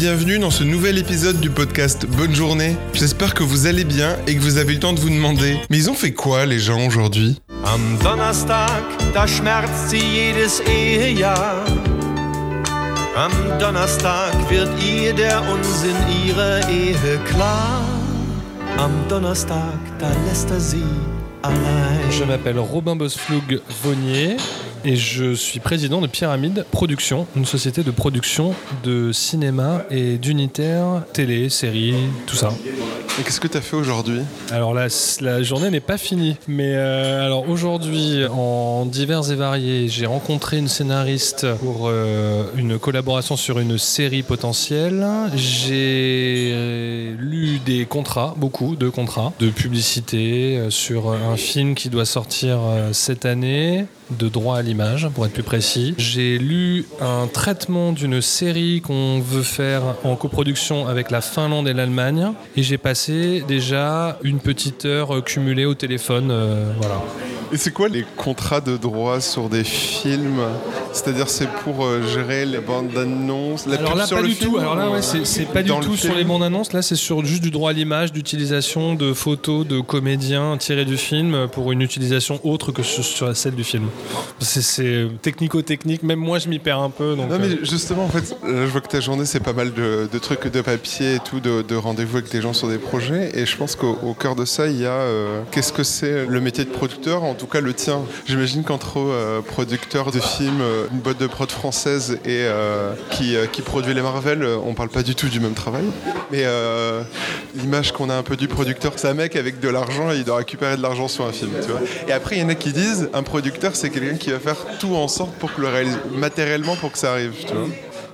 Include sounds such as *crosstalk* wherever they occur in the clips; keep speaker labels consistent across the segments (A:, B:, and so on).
A: Bienvenue dans ce nouvel épisode du podcast Bonne journée. J'espère que vous allez bien et que vous avez eu le temps de vous demander, mais ils ont fait quoi les gens aujourd'hui?
B: Am Donnerstag, da schmerzt sie jedes Ehejahr. Am Donnerstag wird ihr der Unsinn ihrer Ehe klar. Am Donnerstag, da lässt er sie allein.
C: Je m'appelle Robin Bosflug Vonnier et je suis président de Pyramide Production, une société de production de cinéma et d'unitaires, télé, séries, tout ça.
A: Et qu'est-ce que tu as fait aujourd'hui?
C: Alors la, la journée n'est pas finie, mais euh, alors aujourd'hui, en divers et variés, j'ai rencontré une scénariste pour euh, une collaboration sur une série potentielle. J'ai euh, lu des contrats, beaucoup de contrats de publicité sur un film qui doit sortir cette année de droit à l'image, pour être plus précis. J'ai lu un traitement d'une série qu'on veut faire en coproduction avec la Finlande et l'Allemagne. Et j'ai passé déjà une petite heure cumulée au téléphone. euh, voilà.
A: Et c'est quoi les contrats de droit sur des films? C'est-à-dire c'est pour euh, gérer les bandes d'annonces, la
C: Alors là, pas du
A: film
C: tout. Alors là, ouais, c'est pas du
A: le
C: tout sur les bandes annonces. Là, c'est sur juste du droit à l'image, d'utilisation de photos de comédiens tirés du film pour une utilisation autre que sur celle du film. C'est- technico-technique. Même moi, je m'y perds un peu. Donc,
A: Non
C: euh,
A: mais justement en fait, là, je vois que ta journée c'est pas mal de, de trucs de papier et tout, de, de rendez-vous avec des gens sur des projets et je pense qu'au au cœur de ça il y a euh, qu'est-ce que c'est le métier de producteur, en tout cas le tien. J'imagine qu'entre euh, producteurs de films, euh, une boîte de prod française et euh, qui, euh, qui produit les Marvel, euh, on parle pas du tout du même travail. Mais euh, l'image qu'on a un peu du producteur, c'est un mec avec de l'argent et il doit récupérer de l'argent sur un film, tu vois. Et après il y en a qui disent un producteur c'est quelqu'un qui va faire tout en sorte pour que le réalise matériellement pour que ça arrive, tu vois.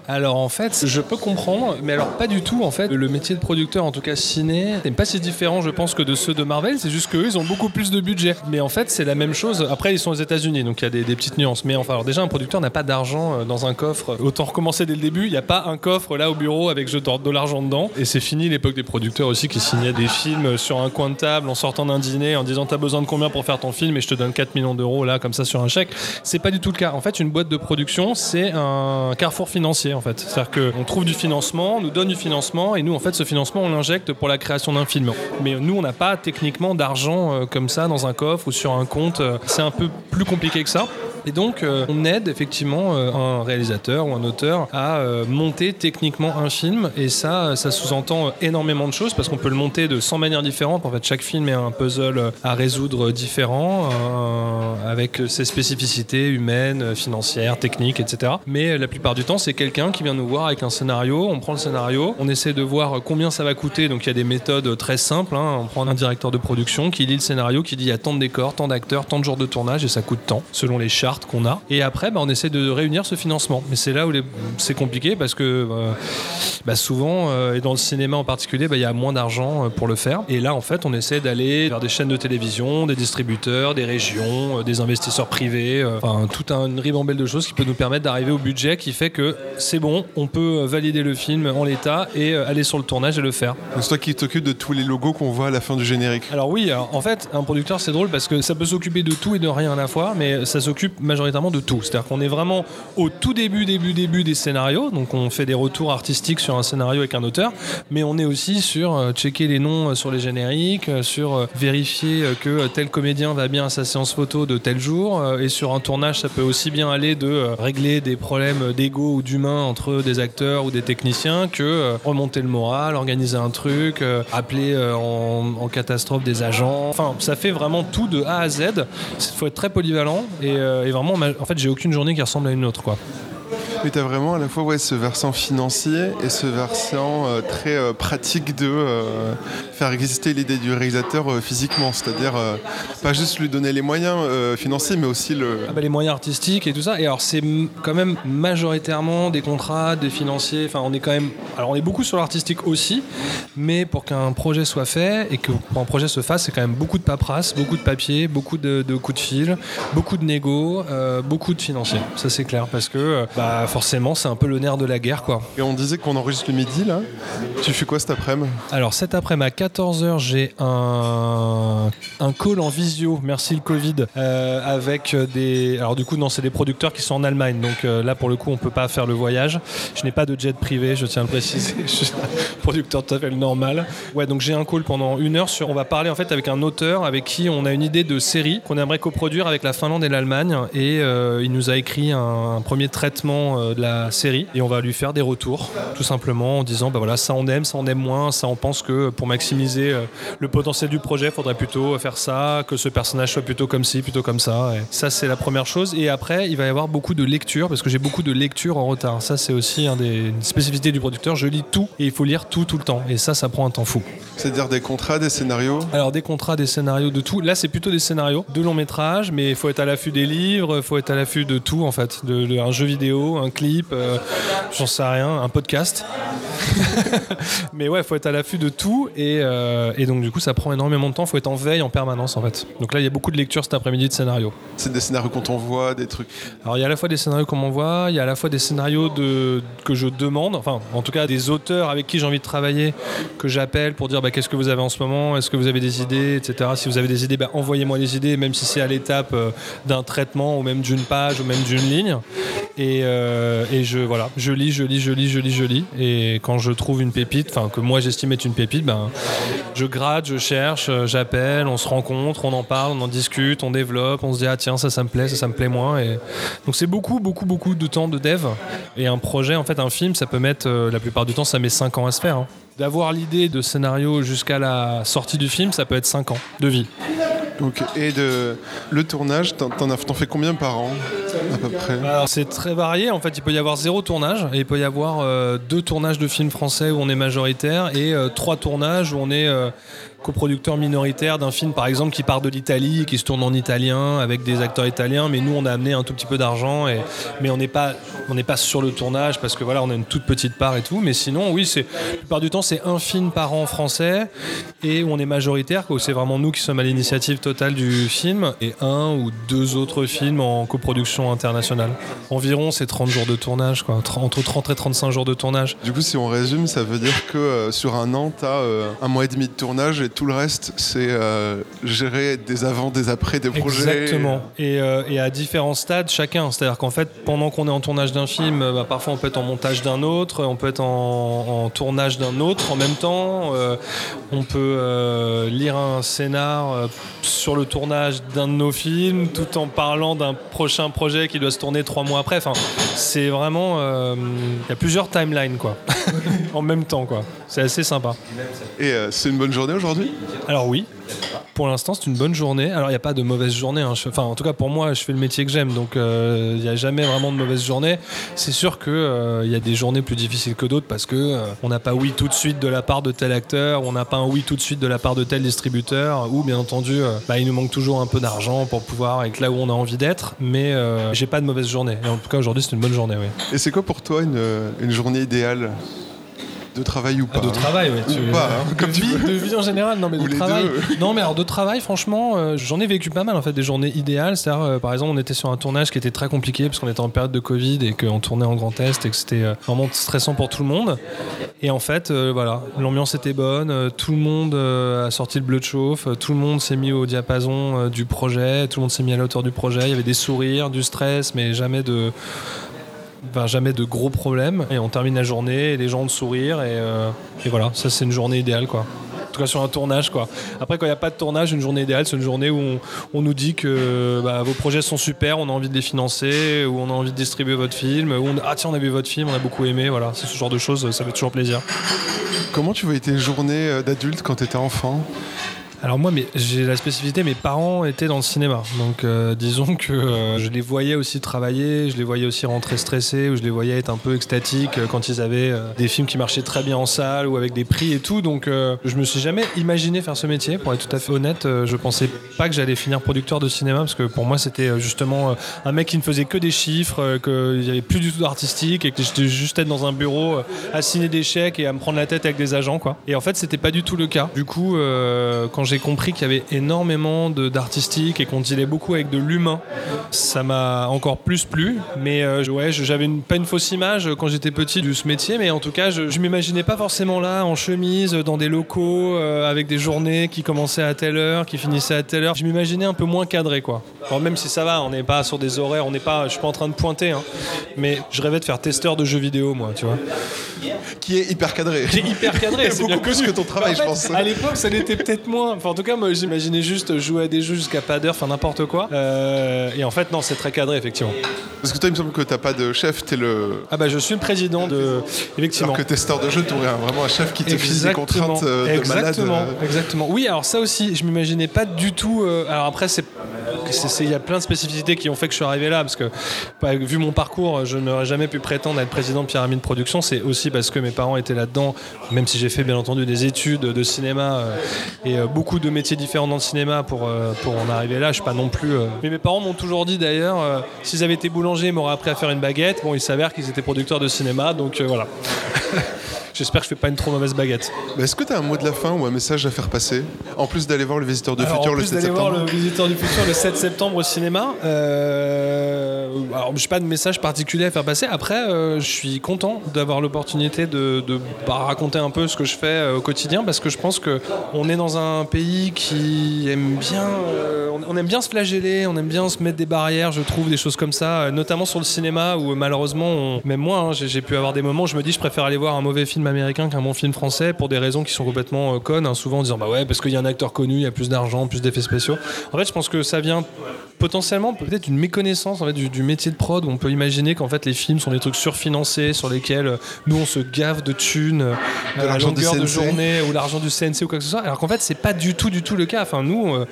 C: Alors en fait, je peux comprendre, mais alors pas du tout en fait. Le métier de producteur, en tout cas ciné, n'est pas si différent, je pense, que de ceux de Marvel. C'est juste qu'eux, ils ont beaucoup plus de budget. Mais en fait, c'est la même chose. Après, ils sont aux États-Unis, donc il y a des, petites nuances. Mais enfin, alors déjà, un producteur n'a pas d'argent euh, dans un coffre. Autant recommencer dès le début. Il n'y a pas un coffre là au bureau avec je de l'argent dedans. Et c'est fini l'époque des producteurs aussi qui signaient des films sur un coin de table en sortant d'un dîner en disant t'as besoin de combien pour faire ton film? Et je te donne 4 millions d'euros là comme ça sur un chèque. C'est pas du tout le cas. En fait, une boîte de production, c'est un carrefour financier C'est-à-dire qu'on trouve du financement, on nous donne du financement et nous en fait ce financement on l'injecte pour la création d'un film. Mais nous on n'a pas techniquement d'argent euh, comme ça dans un coffre ou sur un compte. Euh, C'est un peu plus compliqué que ça. Et donc, euh, on aide effectivement euh, un réalisateur ou un auteur à euh, monter techniquement un film. Et ça, ça sous-entend euh, énormément de choses parce qu'on peut le monter de 100 manières différentes. En fait, chaque film est un puzzle euh, à résoudre différent, euh, avec ses spécificités humaines, financières, techniques, etc. Mais la plupart du temps, c'est quelqu'un qui vient nous voir avec un scénario. On prend le scénario, on essaie de voir combien ça va coûter. Donc, il y a des méthodes très simples. hein. On prend un directeur de production qui lit le scénario, qui dit il y a tant de décors, tant d'acteurs, tant de jours de tournage et ça coûte tant, selon les qu'on a. Et après, bah, on essaie de réunir ce financement. Mais c'est là où les- c'est compliqué parce que euh, bah, souvent, euh, et dans le cinéma en particulier, bah, il y a moins d'argent euh, pour le faire. Et là, en fait, on essaie d'aller vers des chaînes de télévision, des distributeurs, des régions, des investisseurs privés, enfin, toute un- une ribambelle de choses qui peut nous permettre d'arriver au budget qui fait que c'est bon, on peut valider le film en l'état et aller sur le tournage et le faire.
A: C'est toi qui t'occupes de tous les logos qu'on voit à la fin du générique.
C: Alors oui, alors, en fait, un producteur c'est drôle parce que ça peut s'occuper de tout et de rien à la fois, mais ça s'occupe majoritairement de tout. C'est-à-dire qu'on est vraiment au tout début, début, début des scénarios, donc on fait des retours artistiques sur un scénario avec un auteur, mais on est aussi sur euh, checker les noms euh, sur les génériques, euh, sur vérifier que tel comédien va bien à sa séance photo de tel jour, et sur un tournage ça peut aussi bien aller de régler des problèmes d'ego ou d'humain entre des acteurs ou des techniciens que remonter le moral, organiser un truc, appeler en, catastrophe des agents. Enfin, ça fait vraiment tout de A à Z. Il faut être très polyvalent et, et vraiment, en fait, j'ai aucune journée qui ressemble à une autre.
A: Mais tu as vraiment à la fois ouais, ce versant financier et ce versant euh, très euh, pratique de euh, faire exister l'idée du réalisateur physiquement. C'est-à-dire pas juste lui donner les moyens financiers, mais aussi le.
C: Ah bah, les moyens artistiques et tout ça. Et alors, c'est quand même majoritairement des contrats, des financiers. Enfin, on est quand même. Alors, on est beaucoup sur l'artistique aussi, mais pour qu'un projet soit fait et que un projet se fasse, c'est quand même beaucoup de paperasse, beaucoup de papier, beaucoup de, coups de fil, beaucoup de négo, beaucoup de financiers. Ça, c'est clair parce que bah, forcément, c'est un peu le nerf de la guerre, quoi.
A: Et on disait qu'on enregistre le midi, là. Tu fais quoi cet après-midi
C: Alors, cet après-midi, à 14h, j'ai un, un call en visio, merci le Covid, euh, avec des. Alors, du coup, non, c'est des producteurs qui sont en Allemagne. Donc euh, là, pour le coup, on peut pas faire le voyage. Je n'ai pas de jet privé, je tiens à le préciser. *laughs* Je suis un producteur tout à fait normal. Ouais, donc j'ai un call pendant une heure sur. On va parler en fait avec un auteur avec qui on a une idée de série qu'on aimerait coproduire avec la Finlande et l'Allemagne. Et euh, il nous a écrit un, un premier traitement de la série. Et on va lui faire des retours, tout simplement, en disant bah voilà, ça on aime, ça on aime moins, ça on pense que pour maximiser euh, le potentiel du projet, il faudrait plutôt faire ça, que ce personnage soit plutôt comme ci, plutôt comme ça. Et ça, c'est la première chose. Et après, il va y avoir beaucoup de lectures, parce que j'ai beaucoup de lectures en retard. Ça, c'est aussi un des une spécificité du producteur. Je lis tout et il faut lire tout tout le temps. Et ça, ça prend un temps fou.
A: C'est-à-dire des contrats, des scénarios?
C: Alors des contrats, des scénarios, de tout. Là, c'est plutôt des scénarios de long métrage, mais il faut être à l'affût des livres, il faut être à l'affût de tout en fait, de, de- un jeu vidéo, un clip, euh, j'en sais rien, un podcast. *laughs* mais ouais, il faut être à l'affût de tout et, euh, et donc du coup, ça prend énormément de temps. Il faut être en veille en permanence en fait. Donc là, il y a beaucoup de lectures cet après-midi de scénarios.
A: C'est des scénarios qu'on t'envoie, des trucs.
C: Alors il y a à la fois des scénarios qu'on m'envoie, il y a à la fois des scénarios de, que je demande, enfin en tout cas des auteurs avec qui j'ai envie de travailler, que j'appelle pour dire bah, qu'est-ce que vous avez en ce moment, est-ce que vous avez des idées, etc. Si vous avez des idées, bah, envoyez-moi les idées, même si c'est à l'étape euh, d'un traitement ou même d'une page ou même d'une ligne. Et, euh, et je voilà, je lis, je lis, je lis, je lis, je lis. Et quand je trouve une pépite, enfin que moi j'estime être une pépite, ben je gratte, je cherche, euh, j'appelle, on se rencontre, on en parle, on en discute, on développe, on se dit ah tiens ça ça me plaît, ça ça me plaît moins. Et donc c'est beaucoup beaucoup beaucoup de temps de dev. Et un projet en fait un film ça peut mettre euh, la plupart du temps ça met 5 ans à se faire. hein. D'avoir l'idée de scénario jusqu'à la sortie du film, ça peut être 5 ans de vie.
A: Et de le tournage, t'en, fais combien par an à peu près?
C: Alors c'est très varié. En fait, il peut y avoir zéro tournage il peut y avoir euh, deux tournages de films français où on est majoritaire et euh, trois tournages où on est euh, coproducteur minoritaire d'un film, par exemple, qui part de l'Italie qui se tourne en italien avec des acteurs italiens. Mais nous, on a amené un tout petit peu d'argent et mais on n'est pas on n'est pas sur le tournage parce que voilà, on a une toute petite part et tout. Mais sinon, oui, c'est la plupart du temps, c'est un film par an français et où on est majoritaire, où c'est vraiment nous qui sommes à l'initiative totale du film et un ou deux autres films en coproduction internationale. Environ, c'est 30 jours de tournage, quoi, Tr- entre 30 et 35 jours de tournage.
A: Du coup, si on résume, ça veut dire que euh, sur un an, t'as euh, un mois et demi de tournage et tout le reste, c'est euh, gérer des avant, des après, des projets.
C: Exactement. Et, euh, et à différents stades chacun. C'est-à-dire qu'en fait, pendant qu'on est en tournage d'un film, euh, bah, parfois on peut être en montage d'un autre, on peut être en, tournage d'un autre en même temps. on peut lire un scénar sur le tournage d'un de nos films, tout en parlant d'un prochain projet qui doit se tourner trois mois après. Enfin, c'est vraiment, il y a plusieurs timelines quoi, *laughs* en même temps quoi. C'est assez sympa.
A: Et euh, c'est une bonne journée aujourd'hui?
C: Alors oui, pour l'instant c'est une bonne journée. Alors il n'y a pas de mauvaise journée. hein. Je- Enfin en tout cas pour moi je fais le métier que j'aime donc euh, il n'y a jamais vraiment de mauvaise journée. C'est sûr qu'il il y a des journées plus difficiles que d'autres parce que euh, on n'a pas oui tout de suite de la part de tel acteur, on n'a pas un oui tout de suite de la part de tel distributeur ou bien entendu euh, bah, il nous manque toujours un peu d'argent pour pouvoir être là où on a envie d'être. Mais euh, j'ai pas de mauvaise journée. Et en tout cas aujourd'hui c'est une bonne journée. Oui.
A: Et c'est quoi pour toi une, une journée idéale? De travail ou pas
C: Ah, de
A: hein
C: travail, ouais.
A: Ou pas, hein,
C: de,
A: comme tu
C: vie,
A: veux.
C: de vie en général, non mais
A: Ou
C: de travail.
A: deux.
C: Non mais alors de travail, franchement, euh, j'en ai vécu pas mal en fait des journées idéales. C'est-à-dire, euh, par exemple, on était sur un tournage qui était très compliqué parce qu'on était en période de Covid et qu'on tournait en Grand Est et que c'était euh, vraiment stressant pour tout le monde. Et en fait, euh, voilà, l'ambiance était bonne, tout le monde a sorti le bleu de chauffe, tout le monde s'est mis au diapason du projet, tout le monde s'est mis à la hauteur du projet. Il y avait des sourires, du stress, mais jamais de Jamais de gros problèmes. Et on termine la journée, et les gens ont le sourire, et, euh, et voilà, ça c'est une journée idéale quoi. En tout cas sur un tournage quoi. Après quand il n'y a pas de tournage, une journée idéale, c'est une journée où on, nous dit que bah, vos projets sont super, on a envie de les financer, où on a envie de distribuer votre film, où on, ah tiens on a vu votre film, on a beaucoup aimé, voilà, c'est ce genre de choses, ça fait toujours plaisir.
A: Comment tu voyais tes journées euh, d'adulte quand t'étais enfant?
C: Alors moi, mais j'ai la spécificité, mes parents étaient dans le cinéma. Donc euh, disons que euh, je les voyais aussi travailler, je les voyais aussi rentrer stressés, ou je les voyais être un peu extatiques euh, quand ils avaient euh, des films qui marchaient très bien en salle ou avec des prix et tout. Donc euh, je me suis jamais imaginé faire ce métier. Pour être tout à fait honnête, je pensais pas que j'allais finir producteur de cinéma parce que pour moi c'était justement un mec qui ne faisait que des chiffres, qu'il n'y avait plus du tout d'artistique et que j'étais juste être dans un bureau à signer des chèques et à me prendre la tête avec des agents quoi. Et en fait c'était pas du tout le cas. Du coup quand j'ai j'ai compris qu'il y avait énormément d'artistique et qu'on dealait beaucoup avec de l'humain, ça m'a encore plus plu. Mais euh, ouais, j'avais pas une fausse image quand j'étais petit de ce métier, mais en tout cas, je, je m'imaginais pas forcément là en chemise, dans des locaux, euh, avec des journées qui commençaient à telle heure, qui finissaient à telle heure. Je m'imaginais un peu moins cadré, quoi. Alors, même si ça va, on n'est pas sur des horaires, on n'est pas, je suis pas en train de pointer, hein. mais je rêvais de faire testeur de jeux vidéo, moi, tu vois.
A: Qui est hyper cadré.
C: Qui est hyper cadré, *laughs* c'est bien
A: beaucoup plus que ton travail,
C: En fait,
A: je pense.
C: À l'époque, ça l'était peut-être moins. Enfin, en tout cas, moi, j'imaginais juste jouer à des jeux jusqu'à pas d'heure, enfin n'importe quoi. Euh, et en fait, non, c'est très cadré, effectivement.
A: Parce que toi, il me semble que t'as pas de chef, t'es le.
C: Ah bah, je suis le président de. Effectivement.
A: Alors que testeur de jeu, t'aurais vraiment un chef qui te fixe des contraintes euh, de malade.
C: exactement,
A: euh.
C: exactement. Oui, alors ça aussi, je m'imaginais pas du tout. euh, alors après, c'est il y a plein de spécificités qui ont fait que je suis arrivé là, parce que bah, vu mon parcours, je n'aurais jamais pu prétendre être président de Pyramide Production. C'est aussi parce que mes parents étaient là-dedans, même si j'ai fait bien entendu des études de cinéma euh, et euh, beaucoup de métiers différents dans le cinéma pour, euh, pour en arriver là. Je suis pas non plus. euh, Mais mes parents m'ont toujours dit d'ailleurs, euh, s'ils avaient été boulangers, ils m'auraient appris à faire une baguette. Bon, il s'avère qu'ils étaient producteurs de cinéma, donc voilà. *laughs* J'espère que je fais pas une trop mauvaise baguette.
A: Mais Est-ce que t'as un mot de la fin ou un message à faire passer En plus d'aller voir le visiteur
C: Alors,
A: futur
C: en
A: le
C: plus
A: 7
C: d'aller voir
A: septembre.
C: le visiteur du futur le 7 septembre au cinéma, euh, alors je n'ai pas de message particulier à faire passer. Après, euh, je suis content d'avoir l'opportunité de, de, bah, raconter un peu ce que je fais euh, au quotidien parce que je pense que on est dans un pays qui aime bien, euh, on, aime bien se flageller, on aime bien se mettre des barrières, je trouve, des choses comme ça, notamment sur le cinéma où malheureusement, on- même moi, hein, j'ai j'ai pu avoir des moments où je me dis je préfère aller voir un mauvais film américain qu'un bon film français pour des raisons qui sont complètement euh, connes, hein, souvent en disant bah ouais parce qu'il y a un acteur connu, il y a plus d'argent, plus d'effets spéciaux. En fait, je pense que ça vient potentiellement peut-être une méconnaissance en fait, du, du métier de prod. Où on peut imaginer qu'en fait les films sont des trucs surfinancés sur lesquels euh, nous on se gave de thunes euh, la
A: l'argent du
C: longueur de
A: CNC.
C: journée ou l'argent du CNC ou quoi que ce soit. Alors qu'en fait c'est pas du tout du tout le cas. Enfin nous euh,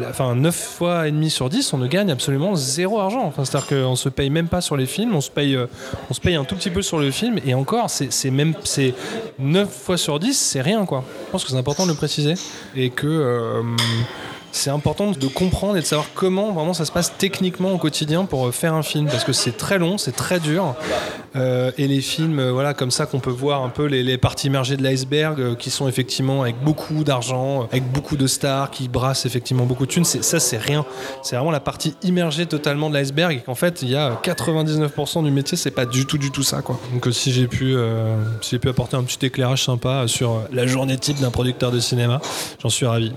C: la- enfin 9 fois et demi sur 10 on ne gagne absolument zéro argent. Enfin c'est à dire qu'on se paye même pas sur les films on se paye on se paye un tout petit peu sur le film. Et encore c'est même c'est 9 fois sur 10 c'est rien quoi. Je pense que c'est important de le préciser. Et que euh, c'est important de comprendre et de savoir comment vraiment ça se passe techniquement au quotidien pour euh, faire un film parce que c'est très long, c'est très dur Euh, et les films euh, voilà comme ça qu'on peut voir un peu les, parties immergées de l'iceberg qui sont effectivement avec beaucoup d'argent, avec beaucoup de stars qui brassent effectivement beaucoup de thunes, ça c'est rien. C'est vraiment la partie immergée totalement de l'iceberg et qu'en fait il y a 99% du métier c'est pas du tout du tout ça quoi. Donc si j'ai pu si j'ai pu apporter un petit éclairage sympa sur la journée type d'un producteur de cinéma, j'en suis ravi.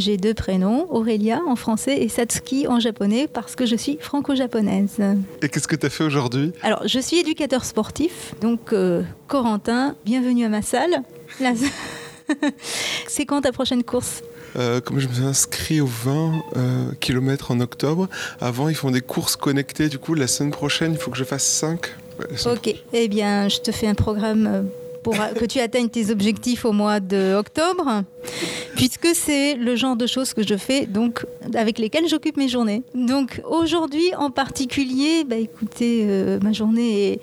D: J'ai deux prénoms, Aurélia en français et Satsuki en japonais parce que je suis franco-japonaise.
A: Et qu'est-ce que t'as fait aujourd'hui?
D: Alors, je suis éducateur sportif, donc euh, Corentin, bienvenue à ma salle. Là, *laughs* C'est quand ta prochaine course?
A: Euh, Comme je me suis inscrit aux 20 euh, km en octobre, avant ils font des courses connectées. Du coup, la semaine prochaine, il faut que je fasse 5.
D: Ok, eh bien, je te fais un programme pour que tu atteignes tes objectifs au mois de octobre, puisque c'est le genre de choses que je fais, donc avec lesquelles j'occupe mes journées. Donc aujourd'hui en particulier, bah écoutez, euh, ma journée est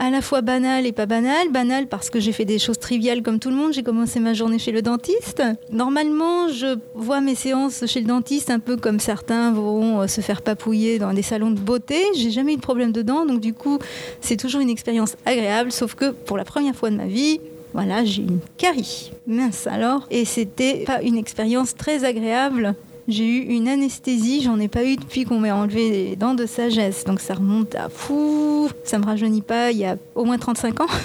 D: à la fois banale et pas banale. Banale parce que j'ai fait des choses triviales comme tout le monde. J'ai commencé ma journée chez le dentiste. Normalement, je vois mes séances chez le dentiste un peu comme certains vont euh, se faire papouiller dans des salons de beauté. J'ai jamais eu de problème dedans, donc du coup, c'est toujours une expérience agréable. Sauf que pour la première fois de ma vie, voilà, j'ai une carie. Mince alors. Et c'était pas une expérience très agréable. J'ai eu une anesthésie, j'en ai pas eu depuis qu'on m'a enlevé les dents de sagesse. Donc ça remonte à fou, ça me rajeunit pas, il y a au moins 35 ans. *laughs*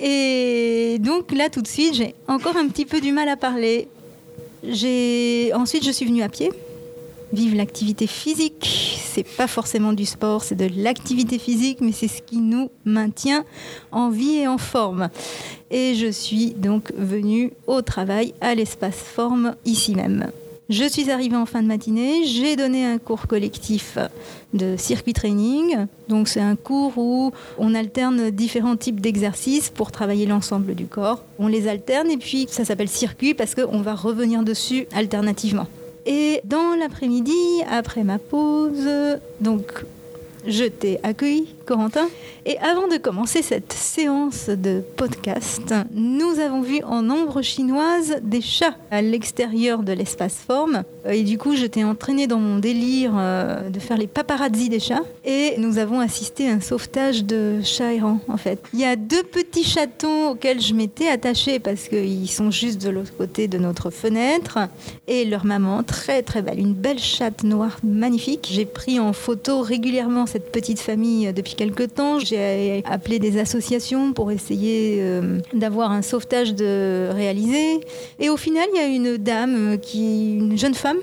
D: Et donc là tout de suite, j'ai encore un petit peu du mal à parler. J'ai ensuite je suis venue à pied. Vive l'activité physique, c'est pas forcément du sport, c'est de l'activité physique, mais c'est ce qui nous maintient en vie et en forme. Et je suis donc venue au travail à l'espace forme ici même. Je suis arrivée en fin de matinée, j'ai donné un cours collectif de circuit training. Donc c'est un cours où on alterne différents types d'exercices pour travailler l'ensemble du corps. On les alterne et puis ça s'appelle circuit parce qu'on va revenir dessus alternativement. Et dans l'après-midi, après ma pause, donc je t'ai accueilli, Et avant de commencer cette séance de podcast, nous avons vu en ombre chinoise des chats à l'extérieur de l'espace forme. Et du coup, je t'ai entraîné dans mon délire euh, de faire les paparazzi des chats. Et nous avons assisté à un sauvetage de chats errants, en fait. Il y a deux petits chatons auxquels je m'étais attachée parce qu'ils sont juste de l'autre côté de notre fenêtre. Et leur maman, très très belle, une belle chatte noire magnifique. J'ai pris en photo régulièrement cette petite famille depuis quelques temps. J'ai appelé des associations pour essayer euh, d'avoir un sauvetage de réalisé. Et au final, il y a une dame, qui, une jeune femme,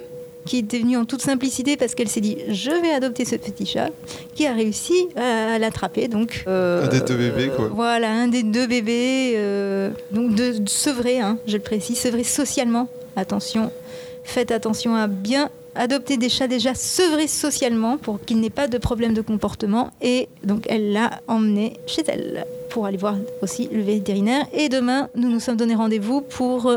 D: qui était venue en toute simplicité parce qu'elle s'est dit je vais adopter ce petit chat, qui a réussi à, l'attraper. Donc
A: un des deux bébés, quoi.
D: Voilà, un des deux bébés, euh, donc de, de sevré, hein, je le précise, sevré socialement. Attention, faites attention à bien adopter des chats déjà sevrés socialement pour qu'il n'ait pas de problème de comportement. Et donc elle l'a emmené chez elle pour aller voir aussi le vétérinaire. Et demain, nous nous sommes donné rendez-vous pour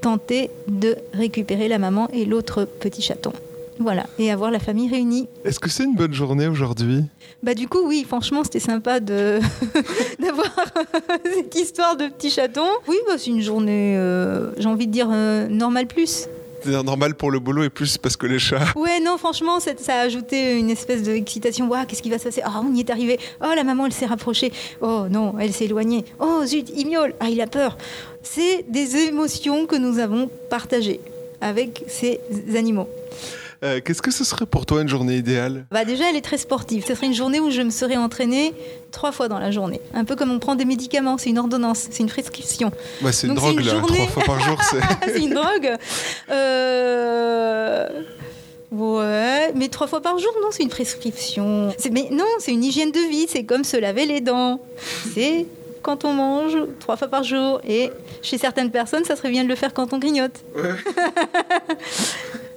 D: tenter de récupérer la maman et l'autre petit chaton. Voilà, et avoir la famille réunie.
A: Est-ce que c'est une bonne journée aujourd'hui?
D: Bah du coup oui, franchement c'était sympa de *laughs* d'avoir *laughs* cette histoire de petit chaton. Oui, bah, c'est une journée, euh, j'ai envie de dire euh, normale plus.
A: C'est normal pour le boulot et plus parce que les chats.
D: Ouais, non, franchement, ça, a ajouté une espèce d'excitation. Waouh, qu'est-ce qui va se passer? Ah, on y est arrivé. Oh, la maman, elle s'est rapprochée. Oh, non, elle s'est éloignée. Oh, zut, il miaule. Ah, il a peur. C'est des émotions que nous avons partagées avec ces animaux.
A: Euh, Qu'est-ce que ce serait pour toi une journée idéale?
D: Bah déjà, elle est très sportive. Ce serait une journée où je me serais entraînée trois fois dans la journée. Un peu comme on prend des médicaments, c'est une ordonnance, c'est une prescription.
A: bah, C'est une
D: Donc,
A: drogue,
D: c'est une
A: là.
D: journée-
A: Trois fois par jour, *laughs* c'est.
D: une drogue. Euh, Ouais, mais trois fois par jour, non, c'est une prescription. C'est- Mais non, c'est une hygiène de vie, c'est comme se laver les dents. C'est quand on mange trois fois par jour. Et chez certaines personnes, ça serait bien de le faire quand on grignote. *laughs*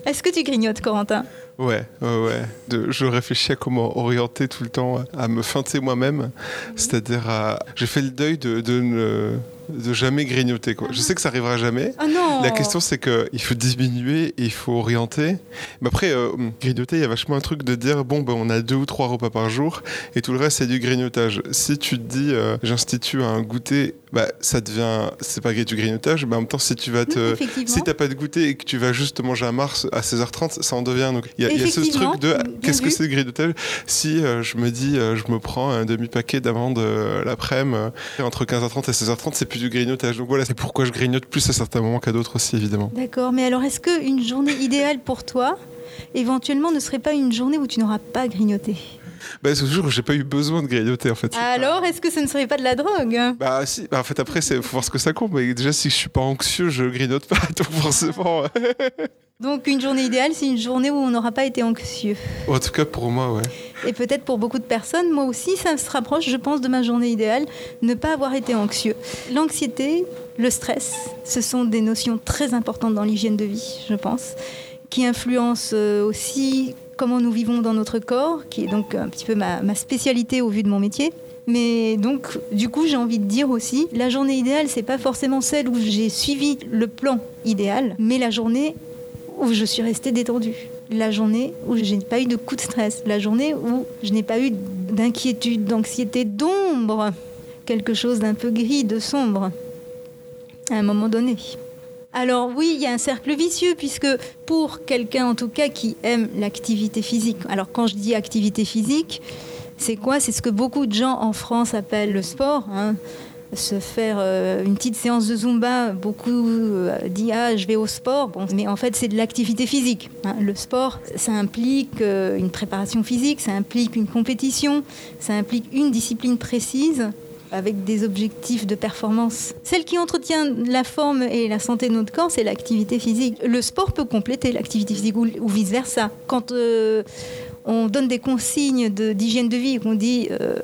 D: Est-ce que tu grignotes, Corentin?
A: Ouais, ouais, ouais. De- je réfléchis à comment orienter tout le temps, à me feinter moi-même. C'est-à-dire, à... j'ai fait le deuil de, de, ne- de jamais grignoter. Quoi. Je sais que ça arrivera jamais.
D: Ah non
A: La question, c'est qu'il faut diminuer il faut orienter. Mais après, euh, grignoter, il y a vachement un truc de dire bon, ben, on a deux ou trois repas par jour et tout le reste, c'est du grignotage. Si tu te dis euh, j'institue un goûter, bah, ça devient. C'est pas du grignotage, mais en même temps, si tu vas te.
D: Oui.
A: Si t'as pas de goûter et que tu vas juste manger à Mars à 16h30, ça en devient. Donc il y a, il y a ce truc de
D: bien
A: qu'est-ce que c'est le grignotage? Si euh, je me dis euh, je me prends un demi-paquet d'amandes euh, l'après-midi, euh, entre 15h30 et 16h30, c'est plus du grignotage. Donc voilà, c'est pourquoi je grignote plus à certains moments qu'à d'autres aussi, évidemment.
D: D'accord, mais alors est-ce qu'une journée idéale pour toi, éventuellement, ne serait pas une journée où tu n'auras pas grignoté?
A: Bah, c'est toujours que j'ai pas eu besoin de grignoter en fait. C'est
D: Alors, est-ce que ce ne serait pas de la drogue?
A: Bah si, bah, en fait après c'est faut voir ce que ça compte, mais déjà si je suis pas anxieux, je grignote pas, *laughs* donc forcément.
D: Donc, une journée idéale, c'est une journée où on n'aura pas été anxieux.
A: En tout cas pour moi, ouais.
D: Et peut-être pour beaucoup de personnes, moi aussi, ça se rapproche, je pense, de ma journée idéale, ne pas avoir été anxieux. L'anxiété, le stress, ce sont des notions très importantes dans l'hygiène de vie, je pense, qui influencent euh, aussi comment nous vivons dans notre corps, qui est donc un petit peu ma, spécialité au vu de mon métier. Mais donc, du coup, j'ai envie de dire aussi, la journée idéale, c'est pas forcément celle où j'ai suivi le plan idéal, mais la journée où je suis restée détendue. La journée où je n'ai pas eu de coup de stress. La journée où je n'ai pas eu d'inquiétude, d'anxiété, d'ombre. Quelque chose d'un peu gris, de sombre. À un moment donné. Alors oui, il y a un cercle vicieux puisque pour quelqu'un en tout cas qui aime l'activité physique, alors quand je dis activité physique, c'est quoi? C'est ce que beaucoup de gens en France appellent le sport. hein. Se faire euh, une petite séance de zumba, beaucoup euh, disent ah je vais au sport, mais en fait c'est de l'activité physique. hein. Le sport, ça implique euh, une préparation physique, ça implique une compétition, ça implique une discipline précise avec des objectifs de performance. Celle qui entretient la forme et la santé de notre corps, c'est l'activité physique. Le sport peut compléter l'activité physique ou, ou vice-versa. Quand euh, on donne des consignes de- d'hygiène de, vie et qu'on dit euh,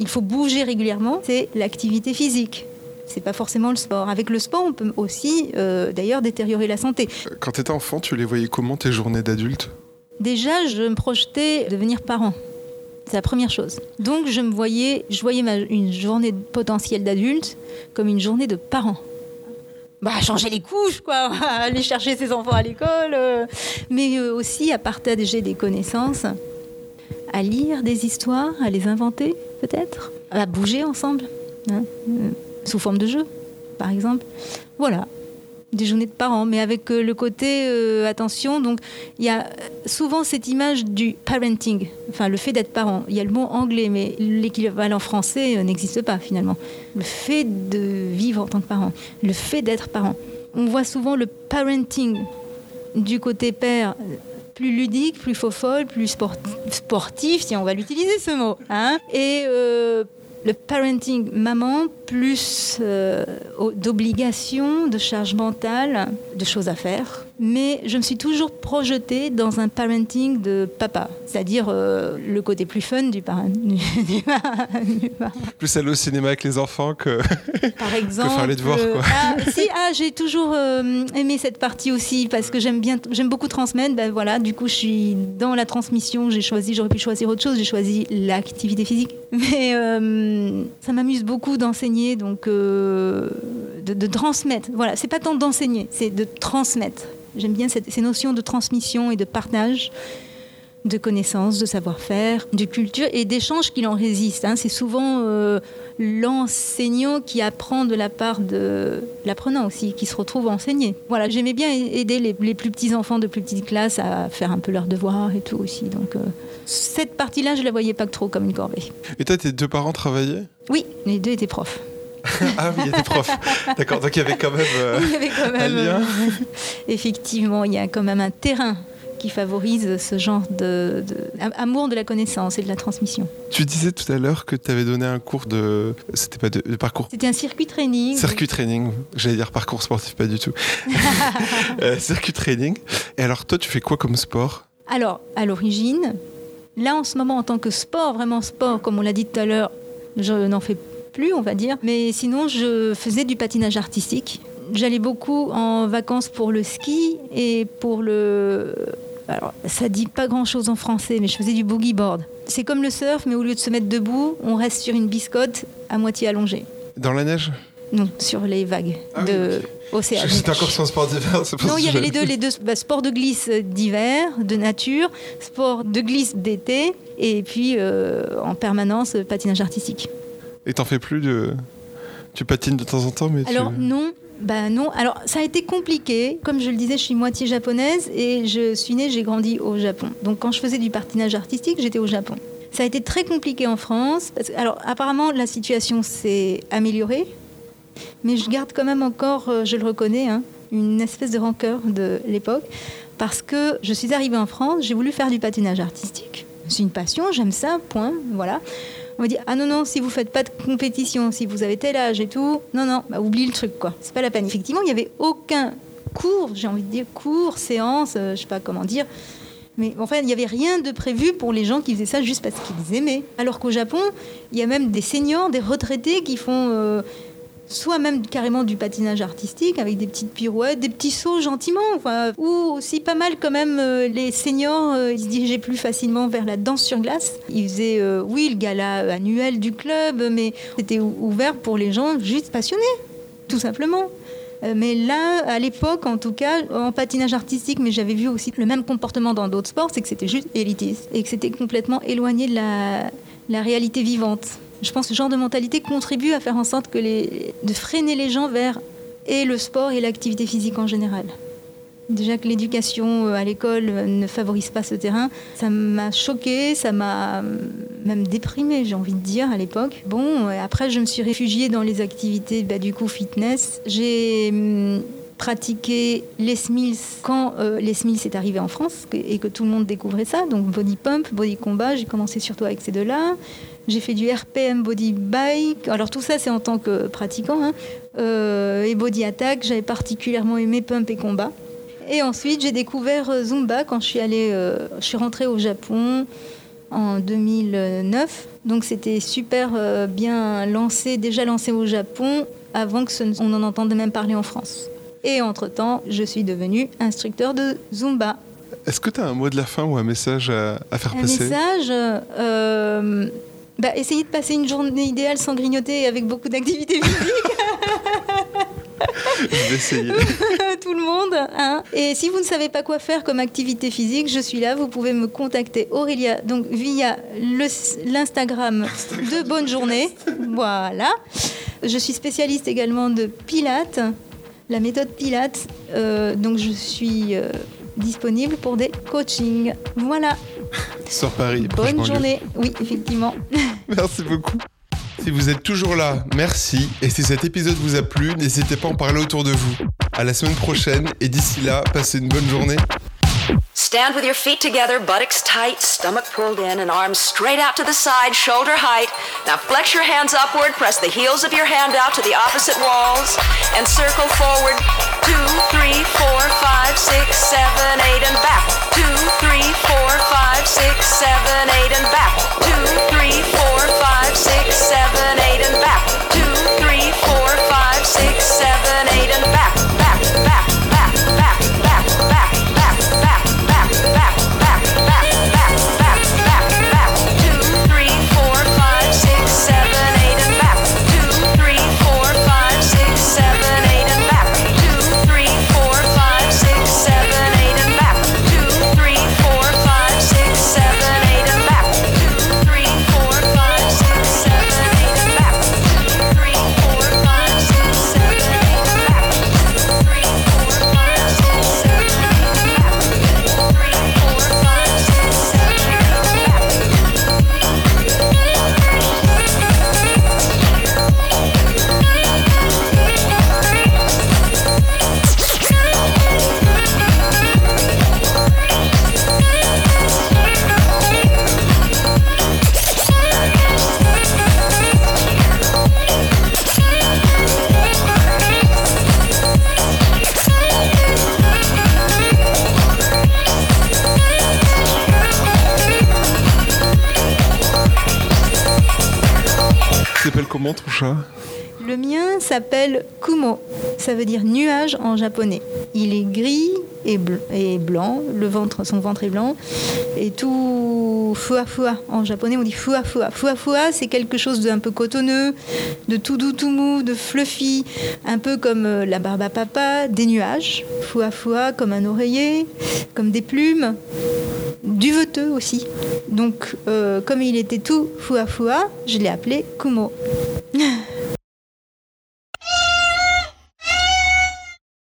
D: il faut bouger régulièrement, c'est l'activité physique. C'est pas forcément le sport. Avec le sport, on peut aussi euh, d'ailleurs détériorer la santé.
A: Quand tu étais enfant, tu les voyais comment tes journées d'adulte?
D: Déjà, je me projetais devenir parent. C'est la première chose. Donc, je me voyais, je voyais une journée potentielle d'adulte comme une journée de parent. Bah, changer les couches, quoi, *laughs* aller chercher ses enfants à l'école, euh, mais euh, aussi à partager des connaissances, à lire des histoires, à les inventer, peut-être, à bouger ensemble, hein, euh, sous forme de jeu, par exemple. Voilà, des journées de parents, mais avec euh, le côté euh, attention. Donc, il y a souvent cette image du parenting, enfin le fait d'être parent. Il y a le mot anglais, mais l'équivalent français euh, n'existe pas finalement. Le fait de vivre en tant que parent, le fait d'être parent. On voit souvent le parenting du côté père plus ludique, plus faux folle, plus sport- sportif, si on va l'utiliser ce mot. hein. Et le parenting maman, plus euh, d'obligations, de charge mentale, de choses à faire. Mais je me suis toujours projetée dans un parenting de papa, c'est-à-dire euh, le côté plus fun du parent. *laughs*
A: Plus aller au cinéma avec les enfants que. *laughs*
D: Par exemple.
A: faire les devoirs, quoi.
D: Ah, si, ah, j'ai toujours euh, aimé cette partie aussi parce que j'aime bien, j'aime beaucoup transmettre. Ben voilà, du coup, je suis dans la transmission. J'ai choisi, j'aurais pu choisir autre chose. J'ai choisi l'activité physique. *laughs* Mais ça m'amuse beaucoup d'enseigner, donc euh, de, transmettre. Voilà, c'est pas tant d'enseigner, c'est de transmettre. J'aime bien ces notions de transmission et de partage de connaissances, de savoir-faire, de culture et d'échanges qui en résistent. hein. C'est souvent euh, l'enseignant qui apprend de la part de l'apprenant aussi, qui se retrouve à enseigner. Voilà, j'aimais bien aider les, les plus petits enfants de plus petites classes à faire un peu leurs devoirs et tout aussi. Donc euh, cette partie-là, je la voyais pas trop comme une corvée.
A: Et toi, tes deux parents travaillaient?
D: Oui, les deux étaient profs. *laughs*
A: Ah oui, il était prof. D'accord, donc il y avait quand même. euh, *laughs*
D: Il y avait quand même,
A: lien.
D: euh, *laughs* effectivement, il y a quand même un terrain qui favorise ce genre de, de- amour de la connaissance et de la transmission.
A: Tu disais tout à l'heure que tu avais donné un cours de. C'était pas de, de parcours.
D: C'était un circuit training.
A: Circuit training. J'allais dire parcours sportif, pas du tout. *laughs* Euh, circuit training. Et alors, toi, tu fais quoi comme sport?
D: Alors, à l'origine, là en ce moment, en tant que sport, vraiment sport, comme on l'a dit tout à l'heure, je n'en fais plus, on va dire. Mais sinon, je faisais du patinage artistique. J'allais beaucoup en vacances pour le ski et pour le. Alors, ça dit pas grand chose en français, mais je faisais du boogie board. C'est comme le surf, mais au lieu de se mettre debout, on reste sur une biscotte à moitié allongée.
A: Dans la neige?
D: Non, sur les vagues
A: Ah oui,
D: de
A: ok.
D: océan. *laughs*
A: J'étais encore sur un sport d'hiver.
D: Non, il y avait les deux, les deux bah, sport de glisse d'hiver, de nature, sport de glisse d'été, et puis euh, en permanence patinage artistique.
A: Et t'en fais plus de. Tu patines de temps en temps, mais
D: Alors
A: tu.
D: non, bah non. Alors ça a été compliqué. Comme je le disais, je suis moitié japonaise et je suis née, j'ai grandi au Japon. Donc quand je faisais du patinage artistique, j'étais au Japon. Ça a été très compliqué en France. Alors apparemment la situation s'est améliorée, mais je garde quand même encore, euh, je le reconnais, hein, une espèce de rancœur de l'époque parce que je suis arrivée en France, j'ai voulu faire du patinage artistique. C'est une passion, j'aime ça, point, voilà. On m'a dit ah non non si vous faites pas de compétition, si vous avez tel âge et tout, non non, bah, oublie le truc quoi, c'est pas la peine. Effectivement il y avait aucun cours, j'ai envie de dire cours, séance, euh, je sais pas comment dire, mais enfin il n'y avait rien de prévu pour les gens qui faisaient ça juste parce qu'ils aimaient. Alors qu'au Japon il y a même des seniors, des retraités qui font euh, soit même carrément du patinage artistique avec des petites pirouettes, des petits sauts gentiment, ou aussi pas mal quand même euh, les seniors, euh, ils se dirigeaient plus facilement vers la danse sur glace. Ils faisaient, euh, oui, le gala annuel du club, mais c'était ou- ouvert pour les gens juste passionnés, tout simplement. Mais là, à l'époque, en tout cas, en patinage artistique, mais j'avais vu aussi le même comportement dans d'autres sports, c'est que c'était juste élitiste et que c'était complètement éloigné de la réalité vivante. Je pense que ce genre de mentalité contribue à faire en sorte que de freiner les gens vers et le sport et l'activité physique en général. Déjà que l'éducation euh, à l'école euh, ne favorise pas ce terrain, ça m'a choqué, ça m'a euh, même déprimé, j'ai envie de dire, à l'époque. Bon, après, je me suis réfugiée dans les activités, bah, du coup, fitness. J'ai pratiqué les Mills quand euh, les Mills est arrivé en France et que tout le monde découvrait ça. Donc, body pump, body combat, j'ai commencé surtout avec ces deux-là. J'ai fait du RPM body bike. Alors tout ça, c'est en tant que pratiquant. hein. Euh, et body attack, j'avais particulièrement aimé pump et combat. Et ensuite, j'ai découvert euh, Zumba quand je suis allée, je suis rentrée au Japon en 2009. Donc c'était super bien lancé, déjà lancé au Japon avant que on en entende même parler en France. Et entre-temps, je suis devenue instructeur de Zumba.
A: Est-ce que tu as un mot de la fin ou un message à, à faire
D: Un
A: passer
D: message euh, bah, Essayez de passer une journée idéale sans grignoter et avec beaucoup d'activités physiques. *laughs* *laughs*
A: Je vais essayer. *laughs*
D: tout le monde. hein. Et si vous ne savez pas quoi faire comme activité physique, je suis là. Vous pouvez me contacter, Aurélia, donc via l'Instagram de Bonne Journée. Voilà. Je suis spécialiste également de Pilates, la méthode Pilates. Euh, donc je suis euh, disponible pour des coachings. Voilà.
A: Sur Paris.
D: Bonne journée. Oui, effectivement. *laughs*
A: Merci beaucoup. Si vous êtes toujours là, merci. Et si cet épisode vous a plu, n'hésitez pas à en parler autour de vous. À la semaine prochaine et d'ici là, passez une bonne journée.
E: Stand with your feet together, buttocks tight, stomach pulled in, and arms straight out to the side, shoulder height. Now flex your hands upward, press the heels of your hand out to the opposite walls, and circle forward. Two, three, four, five, six, seven, eight, and back. Two, three, four, five, six, seven, eight, and back. Two, three,
D: Le mien s'appelle Kumo. Ça veut dire nuage en japonais. Il est gris et, bl- et blanc. Le ventre, son ventre est blanc. Et tout fua fua. En japonais, on dit fua fua. Fua fua, c'est quelque chose d'un peu cotonneux, de tout doux, tout mou, de fluffy. Un peu comme euh, la barbe à papa, des nuages. Fua fua, comme un oreiller, comme des plumes. Duveteux aussi. Donc, euh, comme il était tout fua fua, je l'ai appelé Kumo. *laughs*